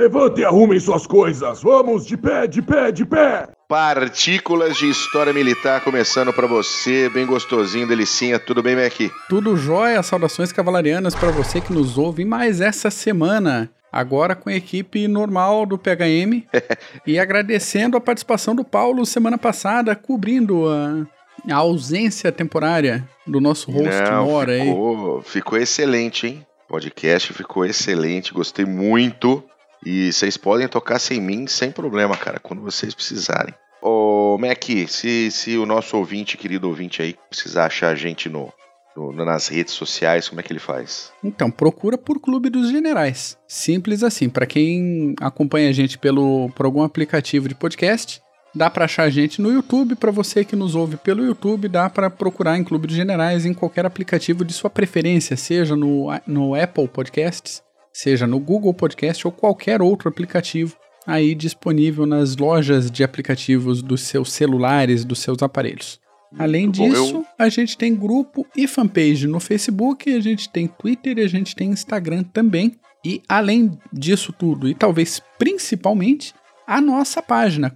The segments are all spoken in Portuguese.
Levantem e arrumem suas coisas. Vamos, de pé, de pé, de pé. Partículas de História Militar começando para você, bem gostosinho, delicinha. Tudo bem, Mac? Tudo jóia, saudações cavalarianas para você que nos ouve mais essa semana. Agora com a equipe normal do PHM e agradecendo a participação do Paulo semana passada, cobrindo a, a ausência temporária do nosso host Não, Mora aí. ficou, ficou excelente, hein? O podcast ficou excelente, gostei muito. E vocês podem tocar sem mim sem problema, cara, quando vocês precisarem. Ô, Mac, se, se o nosso ouvinte, querido ouvinte aí, precisar achar a gente no, no- nas redes sociais, como é que ele faz? Então, procura por Clube dos Generais. Simples assim. Para quem acompanha a gente pelo, por algum aplicativo de podcast, dá para achar a gente no YouTube. Para você que nos ouve pelo YouTube, dá para procurar em Clube dos Generais em qualquer aplicativo de sua preferência, seja no, no Apple Podcasts, seja no Google Podcast ou qualquer outro aplicativo aí disponível nas lojas de aplicativos dos seus celulares, dos seus aparelhos. Além Muito bom. disso, Eu- a gente tem grupo e fanpage no Facebook, a gente tem Twitter e a gente tem Instagram também. E além disso tudo, e talvez principalmente, a nossa página,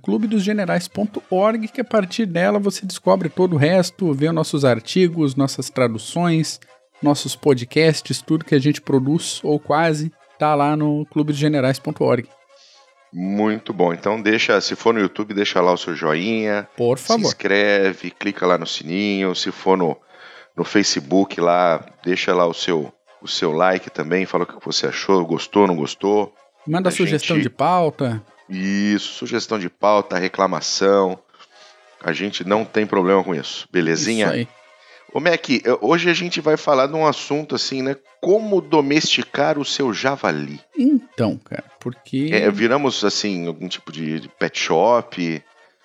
clubedosgenerais.org, que a partir dela você descobre todo o resto, vê nossos artigos, nossas traduções, nossos podcasts, tudo que a gente produz, ou quase, tá lá no clubedosgenerais.org. Muito bom. Então deixa, se for no YouTube, deixa lá o seu joinha, Por se favor. inscreve, clica lá no sininho. Se for no, no Facebook lá, deixa lá o seu, o seu like também, fala o que você achou, gostou, não gostou. Manda a sugestão gente- de pauta. Isso, sugestão de pauta, reclamação. A gente não tem problema com isso, belezinha? Isso aí. Ô Mac, eh, hoje a gente vai falar de um assunto assim, né? Como domesticar o seu javali. Então, cara, porque. É, viramos assim algum tipo de pet shop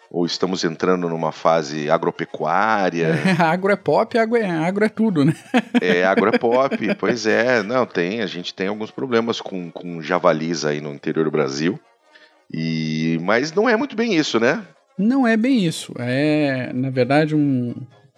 ou estamos entrando numa fase agropecuária? agro é pop, agro é, agro é tudo, né? É, agro é pop, pois é, não tem, a gente tem alguns problemas com, com javalis aí no interior do Brasil. E mas não é muito bem isso, né? Não é bem isso. É, na verdade, um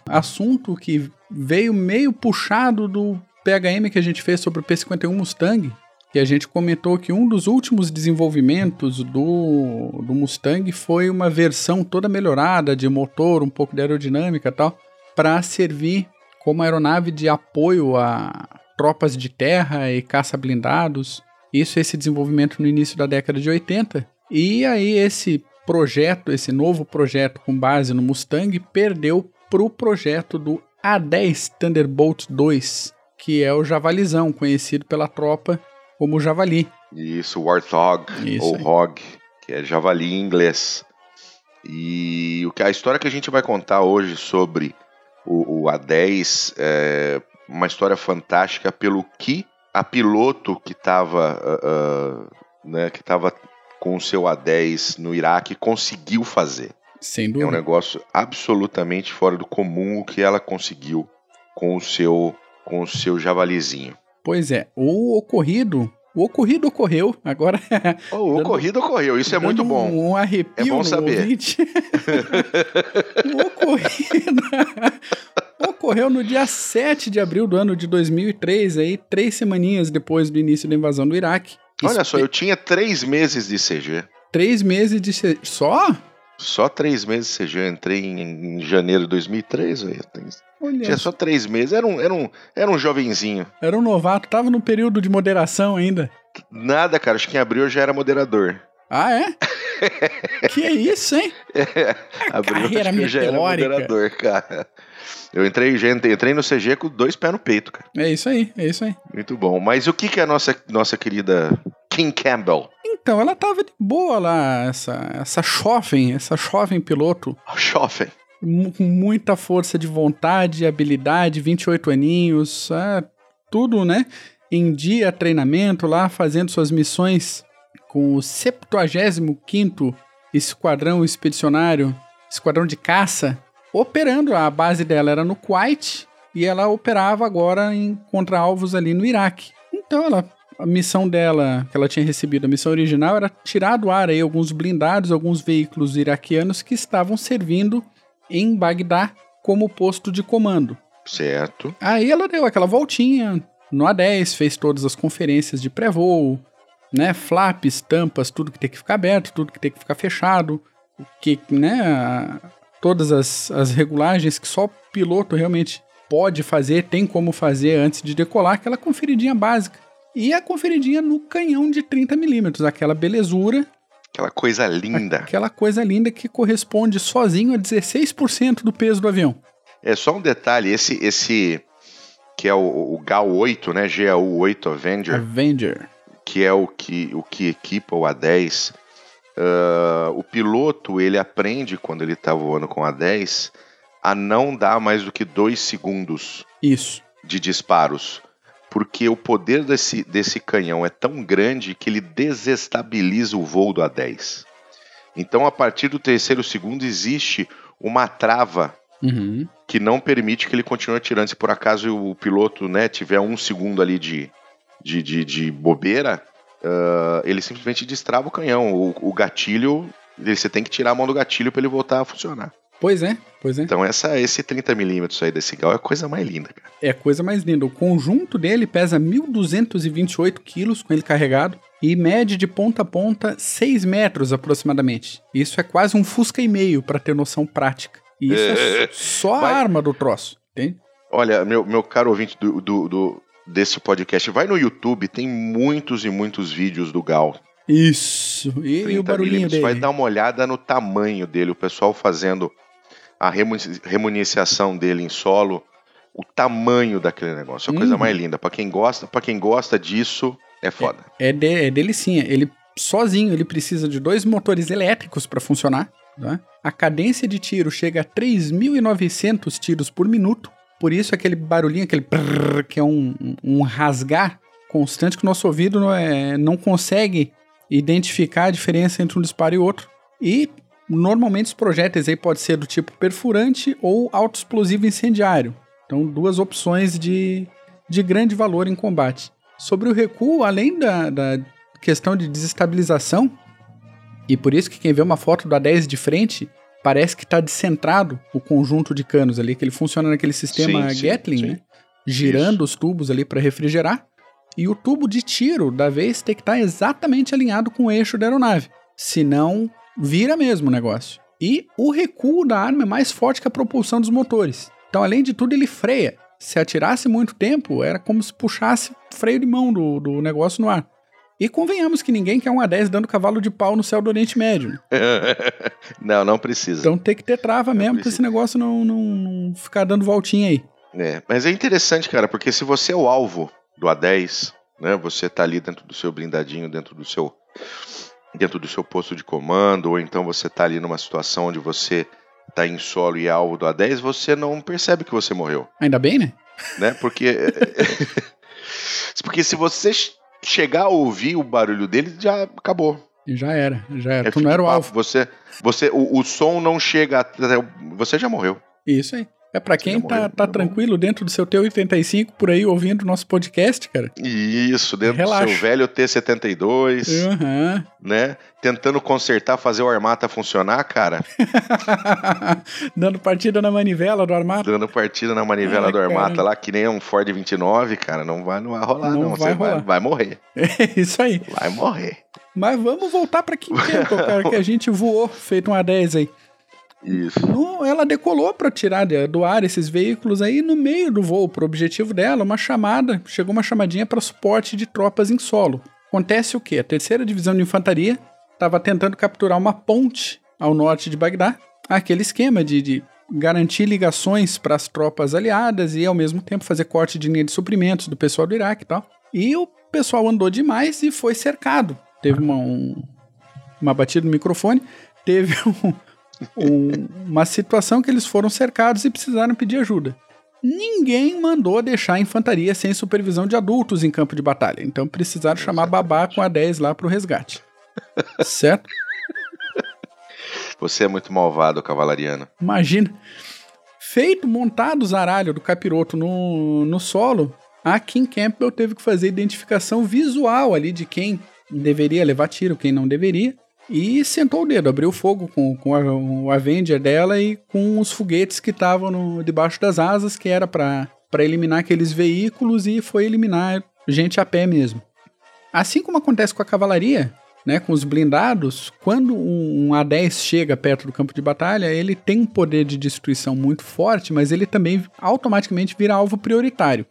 assunto que veio meio puxado do PHM que a gente fez sobre o P51 Mustang, que a gente comentou que um dos últimos desenvolvimentos do, do Mustang foi uma versão toda melhorada de motor, um pouco de aerodinâmica e tal, para servir como aeronave de apoio a tropas de terra e caça-blindados. Isso, esse desenvolvimento no início da década de 80. E aí esse projeto, esse novo projeto com base no Mustang, perdeu para o projeto do A10 Thunderbolt 2, que é o Javalizão, conhecido pela tropa como Javali. Isso, Warthog Isso ou aí. Hog, que é javali em inglês. E o que a história que a gente vai contar hoje sobre o, o A10 é uma história fantástica pelo que a piloto que estava né, que estava com o seu A10 no Iraque conseguiu fazer. Sem É um dúvida. negócio absolutamente fora do comum o que ela conseguiu com o seu com o seu javalizinho. Pois é, o ocorrido, o ocorrido ocorreu, agora Oh, o Dando- ocorrido ocorreu, isso é muito bom. Um, um arrepio É bom saber. o ocorrido ocorreu no dia 7 de abril do ano de 2003, aí três semaninhas depois do início da invasão do Iraque. Olha só, eu tinha três meses de CG. Três meses de... se- Só? Só três meses CG. Eu entrei em, em janeiro de 2003. velho. Olha, Tinha só três meses. Era um, era, um, era um jovenzinho. era um novato, tava no período de moderação ainda. Nada, cara. Acho que em abril eu já era moderador. Ah, é? que é isso, hein? abril carreira acho que eu já era moderador, cara. Eu entrei, já entrei, entrei no CG com dois pés no peito, cara. É isso aí, é isso aí. Muito bom. Mas o que, que é a nossa, nossa querida Kim Campbell? Então, ela tava de boa lá, essa, essa jovem, essa jovem piloto, mu- com muita força de vontade, habilidade, 28 aninhos, é, tudo, né? Em dia, treinamento lá, fazendo suas missões com o 75º Esquadrão Expedicionário, Esquadrão de Caça, operando. A base dela era no Kuwait e ela operava agora em contra alvos ali no Iraque. Então ela a missão dela, que ela tinha recebido, a missão original, era tirar do ar aí alguns blindados, alguns veículos iraquianos que estavam servindo em Bagdá como posto de comando. Certo. Aí ela deu aquela voltinha no A10, fez todas as conferências de pré-voo, né, flaps, tampas, tudo que tem que ficar aberto, tudo que tem que ficar fechado, que, né, todas as, as regulagens que só o piloto realmente pode fazer, tem como fazer antes de decolar, aquela conferidinha básica. E a conferidinha no canhão de 30mm, aquela belezura. Aquela coisa linda. Aquela coisa linda que corresponde sozinho a 16% do peso do avião. É só um detalhe, esse esse que é o, o GAU 8, né, GAU 8 Avenger. Avenger. Que é o que o que equipa o A10. Uh, o piloto ele aprende quando ele está voando com a 10 a não dar mais do que dois segundos Isso. de disparos porque o poder desse, desse canhão é tão grande que ele desestabiliza o voo do A10. Então, a partir do terceiro segundo, existe uma trava uhum. que não permite que ele continue atirando. Se por acaso o piloto né, tiver um segundo ali de, de, de, de bobeira, uh, ele simplesmente destrava o canhão. O, o gatilho, você tem que tirar a mão do gatilho para ele voltar a funcionar. Pois é, pois é. Então essa, esse 30mm aí desse gal é a coisa mais linda, cara. É a coisa mais linda. O conjunto dele pesa 1.228 quilos com ele carregado e mede de ponta a ponta 6 metros aproximadamente. Isso é quase um Fusca e meio, para ter noção prática. E isso é, é só a vai... arma do troço, entende? Olha, meu, meu caro ouvinte do, do, do, desse podcast, vai no YouTube, tem muitos e muitos vídeos do Gal. Isso, e, e o barulhinho dele. Vai dar uma olhada no tamanho dele, o pessoal fazendo a remuniciação dele em solo, o tamanho daquele negócio, é a coisa uhum. mais linda. Para quem gosta, para quem gosta disso, é foda. É, é, de, é delicinha. Ele sozinho ele precisa de dois motores elétricos para funcionar. Né? A cadência de tiro chega a 3.900 tiros por minuto. Por isso aquele barulhinho, aquele brrr, que é um, um rasgar constante que o nosso ouvido não, é, não consegue identificar a diferença entre um disparo e outro. E Normalmente os projéteis aí pode ser do tipo perfurante ou autoexplosivo incendiário. Então, duas opções de, de grande valor em combate. Sobre o recuo, além da, da questão de desestabilização, e por isso que quem vê uma foto do A10 de frente, parece que está descentrado o conjunto de canos ali, que ele funciona naquele sistema sim, Gatling, sim, sim. né? Girando isso. os tubos ali para refrigerar. E o tubo de tiro da vez tem que estar tá exatamente alinhado com o eixo da aeronave. Senão, vira mesmo o negócio. E o recuo da arma é mais forte que a propulsão dos motores. Então, além de tudo, ele freia. Se atirasse muito tempo, era como se puxasse freio de mão do, do negócio no ar. E convenhamos que ninguém quer um A10 dando cavalo de pau no céu do Oriente Médio. Né? não, não precisa. Então tem que ter trava não mesmo para esse negócio não, não, não, ficar dando voltinha aí. É, mas é interessante, cara, porque se você é o alvo do A10, né, você tá ali dentro do seu blindadinho, dentro do seu dentro do seu posto de comando, ou então você está ali numa situação onde você está em solo e é alvo do A10, você não percebe que você morreu. Ainda bem, né? Né? Porque. Porque se você chegar a ouvir o barulho dele, já acabou. Já era, já era. É, tu não era o alvo. Você, você, o, o som não chega até. Você já morreu. Isso aí. É para quem tá, tá tranquilo dentro do seu T85 por aí ouvindo nosso podcast, cara. Isso, dentro Relaxa. do seu velho T72, uhum. né? Tentando consertar, fazer o Armata funcionar, cara. Dando partida na manivela do Armata. Dando partida na manivela do Armata cara. lá, que nem um Ford 29, cara, não vai, não vai rolar, não. não. Vai, rolar. Vai, vai, morrer. É isso aí. Vai morrer. Mas vamos voltar pra Quinquento, cara, que a gente voou, feito um A10 aí. Isso. No, ela decolou para tirar do ar esses veículos aí no meio do voo, pro objetivo dela, uma chamada, chegou uma chamadinha para suporte de tropas em solo. Acontece o quê? A terceira divisão de infantaria estava tentando capturar uma ponte ao norte de Bagdá, aquele esquema de, de garantir ligações para as tropas aliadas e ao mesmo tempo fazer corte de linha de suprimentos do pessoal do Iraque e tal. E o pessoal andou demais e foi cercado. Teve uma, um, uma batida no microfone, teve um, um, uma situação que eles foram cercados e precisaram pedir ajuda. Ninguém mandou deixar a infantaria sem supervisão de adultos em campo de batalha, então precisaram chamar babá com a 10 lá pro resgate. certo? Você é muito malvado, cavalariano. Imagina. Feito, montado o zaralho do capiroto no, no solo, a Kim Campbell teve que fazer identificação visual ali de quem deveria levar tiro, quem não deveria e sentou o dedo, abriu fogo com, com a, o Avenger dela e com os foguetes que estavam debaixo das asas, que era para eliminar aqueles veículos e foi eliminar gente a pé mesmo. assim como acontece com a cavalaria, né, com os blindados, quando um, um A10 chega perto do campo de batalha, ele tem um poder de destruição muito forte, mas ele também automaticamente vira alvo prioritário.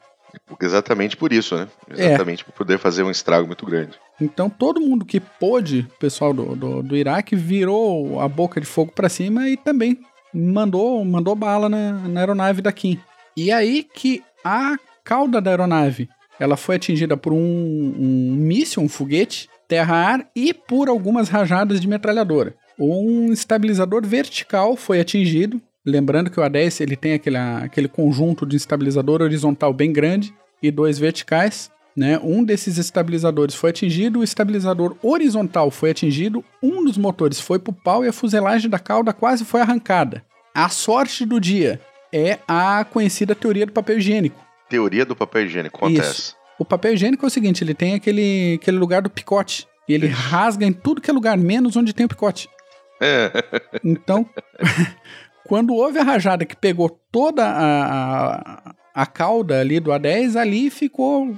Exatamente por isso, né? Exatamente é. por poder fazer um estrago muito grande. Então todo mundo que pôde, o pessoal do, do, do Iraque, virou a boca de fogo para cima e também mandou, mandou bala na, na aeronave da Kim. E aí que a cauda da aeronave ela foi atingida por um, um míssil, um foguete, terra-ar e por algumas rajadas de metralhadora. Um estabilizador vertical foi atingido. Lembrando que o A10 ele tem aquele, aquele conjunto de estabilizador horizontal bem grande e dois verticais. Né? Um desses estabilizadores foi atingido, o estabilizador horizontal foi atingido, um dos motores foi para o pau e a fuselagem da cauda quase foi arrancada. A sorte do dia é a conhecida teoria do papel higiênico. Teoria do papel higiênico, acontece. Isso. O papel higiênico é o seguinte, ele tem aquele, aquele lugar do picote. E ele rasga em tudo que é lugar, menos onde tem o picote. É. Então, quando houve a rajada que pegou toda a, a, a cauda ali do A10, ali ficou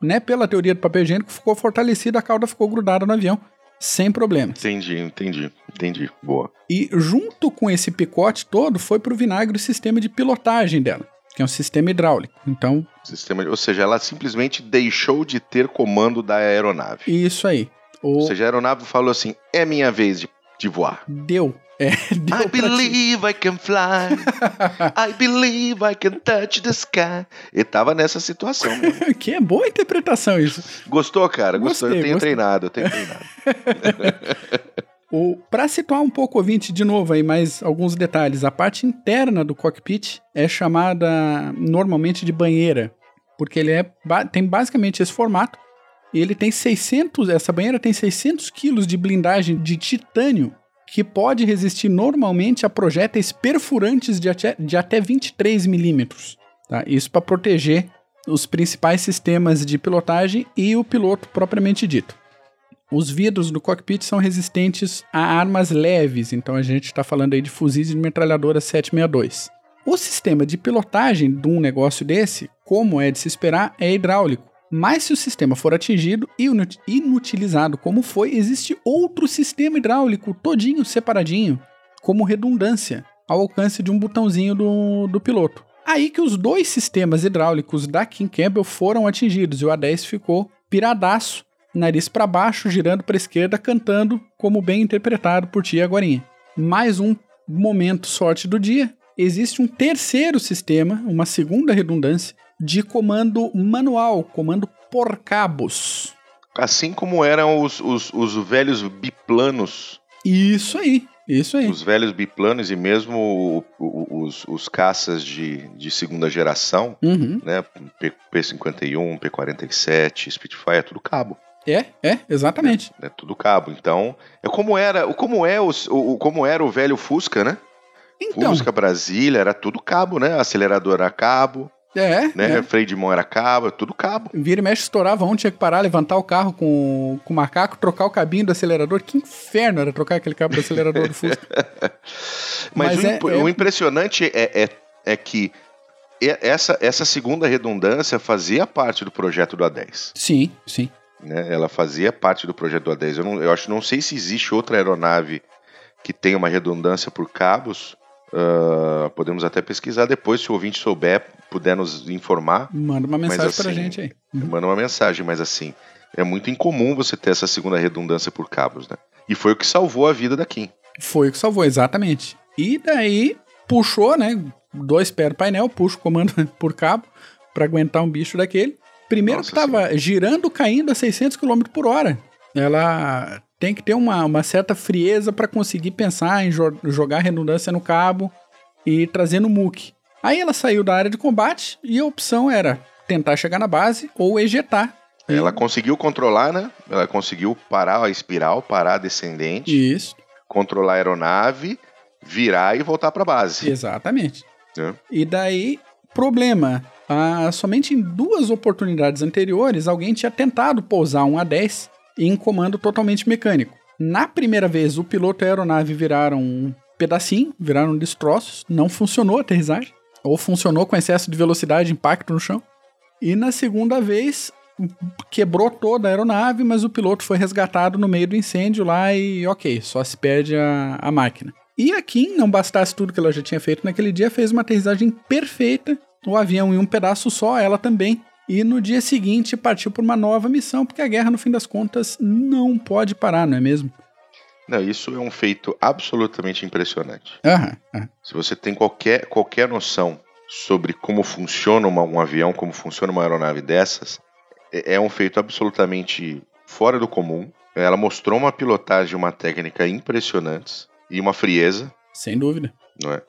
né, pela teoria do papel higiênico, ficou fortalecida, a cauda ficou grudada no avião, sem problema. Entendi, entendi, entendi. Boa. E junto com esse picote todo, foi pro vinagre o sistema de pilotagem dela, que é um sistema hidráulico. Então. Sistema, ou seja, ela simplesmente deixou de ter comando da aeronave. Isso aí. Ou seja, a aeronave falou assim: é minha vez de, de voar. Deu. É, I believe I can fly. I believe I can touch the sky. E tava nessa situação. que é boa interpretação isso. Gostou, cara? Gostou? Gostei, eu tenho gostei. treinado, eu tenho treinado. Para situar um pouco o ouvinte de novo aí, mais alguns detalhes. A parte interna do cockpit é chamada normalmente de banheira, porque ele é, tem basicamente esse formato. E ele tem 600, essa banheira tem 600 quilos de blindagem de titânio que pode resistir normalmente a projéteis perfurantes de até, de até 23 milímetros. Tá? Isso para proteger os principais sistemas de pilotagem e o piloto propriamente dito. Os vidros do cockpit são resistentes a armas leves, então a gente está falando aí de fuzis de metralhadora 762. O sistema de pilotagem de um negócio desse, como é de se esperar, é hidráulico. Mas se o sistema for atingido e inutilizado como foi, existe outro sistema hidráulico todinho separadinho, como redundância, ao alcance de um botãozinho do, do piloto. Aí que os dois sistemas hidráulicos da King Campbell foram atingidos e o A10 ficou piradaço, nariz para baixo, girando para esquerda, cantando como bem interpretado por ti agora. Mais um momento sorte do dia. Existe um terceiro sistema, uma segunda redundância, de comando manual, comando por cabos. Assim como eram os, os, os velhos biplanos. Isso aí, isso aí. Os velhos biplanos e mesmo os, os caças de, de segunda geração, uhum. né? P-51, P-47, Spitfire, é tudo cabo. É, é, exatamente. É, é, tudo cabo. Então, é como era, como é o, o, como era o velho Fusca, né? Então. Fusca Brasília era tudo cabo, né? Acelerador era cabo. É. Né? É. Freio de mão era cabo, tudo cabo. Vira e mexe, estourava um, tinha que parar, levantar o carro com, com o macaco, trocar o cabinho do acelerador. Que inferno era trocar aquele cabo do acelerador do Fusca. Mas, Mas o, é, imp é... o, impressionante é, é, é que essa, essa segunda redundância fazia parte do projeto do A10. Sim, sim. Né? Ela fazia parte do projeto do A10. Eu, não, eu acho, não sei se existe outra aeronave que tenha uma redundância por cabos, Uh, podemos até pesquisar depois, se o ouvinte souber, puder nos informar. Manda uma mensagem mas, assim, pra gente aí. Uhum. Manda uma mensagem, mas assim, é muito incomum você ter essa segunda redundância por cabos, né? E foi o que salvou a vida da Kim. Foi o que salvou, exatamente. E daí puxou, né? Dois pés do painel, puxa o comando por cabo para aguentar um bicho daquele. Primeiro Nossa, que tava sim. girando, caindo a 600 km por hora. Ela tem que ter uma, uma certa frieza para conseguir pensar em jo jogar redundância no cabo e trazer no MOOC. Aí ela saiu da área de combate e a opção era tentar chegar na base ou ejetar. Ela conseguiu controlar, né? Ela conseguiu parar a espiral, parar a descendente. Isso. Controlar a aeronave, virar e voltar para a base. Exatamente. É. E daí, problema. Ah, somente em duas oportunidades anteriores, alguém tinha tentado pousar um A-10 em comando totalmente mecânico. Na primeira vez, o piloto e a aeronave viraram um pedacinho, viraram destroços, não funcionou a aterrissagem, ou funcionou com excesso de velocidade impacto no chão. E na segunda vez, quebrou toda a aeronave, mas o piloto foi resgatado no meio do incêndio lá e ok, só se perde a, a máquina. E a Kim, não bastasse tudo que ela já tinha feito naquele dia, fez uma aterrissagem perfeita, o avião em um pedaço só, ela também. E no dia seguinte partiu por uma nova missão, porque a guerra, no fim das contas, não pode parar, não é mesmo? Não, isso é um feito absolutamente impressionante. Aham, aham. Se você tem qualquer, qualquer noção sobre como funciona uma- um avião, como funciona uma aeronave dessas, é, é um feito absolutamente fora do comum. Ela mostrou uma pilotagem, uma técnica impressionantes e uma frieza, sem dúvida. não é?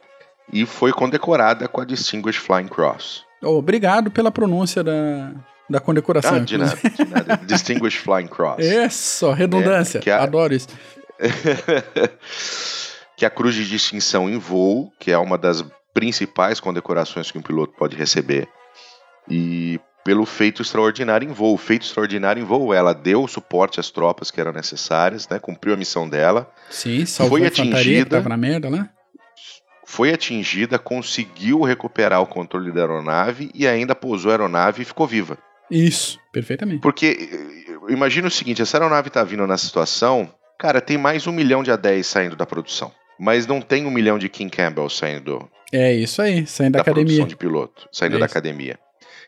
E foi condecorada com a Distinguished Flying Cross. Obrigado pela pronúncia da, da condecoração. Ah, de nada, de nada. Distinguished Flying Cross. Isso, redundância. É, que a- Adoro isso. que é a Cruz de Distinção em Voo, que é uma das principais condecorações que um piloto pode receber. E pelo feito extraordinário em voo. Feito extraordinário em voo, ela deu o suporte às tropas que eram necessárias, né? cumpriu a missão dela, Sim, salvou Foi a infantaria que atingida. tava na merda né? Foi atingida, conseguiu recuperar o controle da aeronave e ainda pousou a aeronave e ficou viva. Isso, perfeitamente. Porque eh, imagina o seguinte: essa aeronave tá vindo nessa situação, cara, tem mais um milhão de A10 saindo da produção. Mas não tem um milhão de King Campbell saindo É isso aí, saindo da, da academia. produção de piloto, saindo É da academia.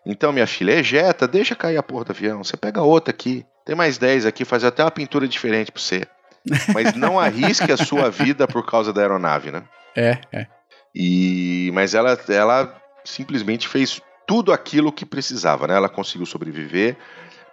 Então, minha filha, ejeta, deixa cair a porra do avião. Você pega outra aqui. Tem mais 10 aqui, faz até uma pintura diferente pra você. Mas não arrisque a sua vida por causa da aeronave, né? É, é. E mas ela ela simplesmente fez tudo aquilo que precisava, né? Ela conseguiu sobreviver,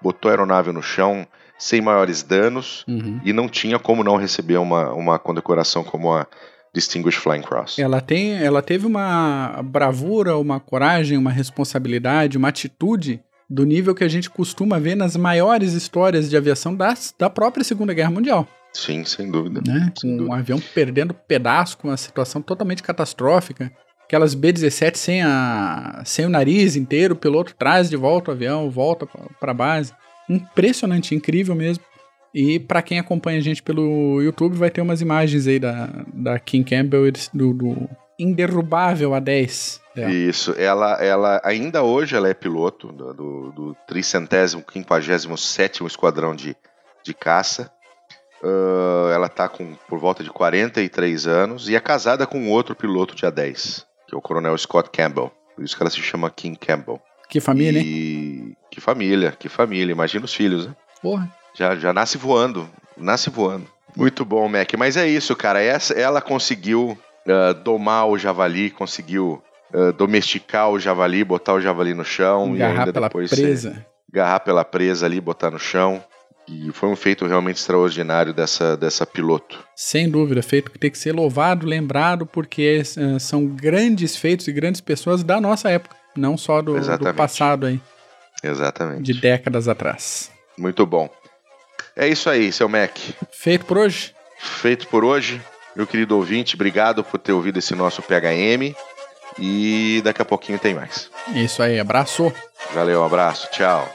botou a aeronave no chão sem maiores danos Uhum. e não tinha como não receber uma, uma condecoração como a Distinguished Flying Cross. Ela, tem, ela teve uma bravura, uma coragem, uma responsabilidade, uma atitude do nível que a gente costuma ver nas maiores histórias de aviação das, da própria Segunda Guerra Mundial. Sim, sem dúvida. né? Sem Com um dúvida. avião perdendo pedaço, com uma situação totalmente catastrófica. Aquelas B-17 sem, a, sem o nariz inteiro, o piloto traz de volta o avião, volta para a base. Impressionante, incrível mesmo. E para quem acompanha a gente pelo YouTube, vai ter umas imagens aí da, da Kim Campbell, do, do inderrubável A10 dela. Isso, ela, ela ainda hoje ela é piloto do, do, do 357 Esquadrão de, de Caça. Ah, ela tá com por volta de 43 anos e é casada com outro piloto de A10, que é o Coronel Scott Campbell. Por isso que ela se chama Kim Campbell. Que família, hein? e... Que família, que família. Imagina os filhos, né? Porra. Já, já nasce voando. Nasce voando. Muito bom, Mac. Mas é isso, cara. Essa, ela conseguiu ah, domar o javali, conseguiu ah, domesticar o javali, botar o javali no chão e Agarrar ainda pela depois ser- presa. agarrar pela presa ali, botar no chão. E foi um feito realmente extraordinário dessa, dessa piloto. Sem dúvida, feito que tem que ser louvado, lembrado, porque eh, são grandes feitos e grandes pessoas da nossa época, não só do, do passado aí, Exatamente. de décadas atrás. Muito bom. É isso aí, seu Mac. Feito por hoje? Feito por hoje. Meu querido ouvinte, obrigado por ter ouvido esse nosso PHM. E daqui a pouquinho tem mais. Isso aí, abraço. Valeu, um abraço, tchau.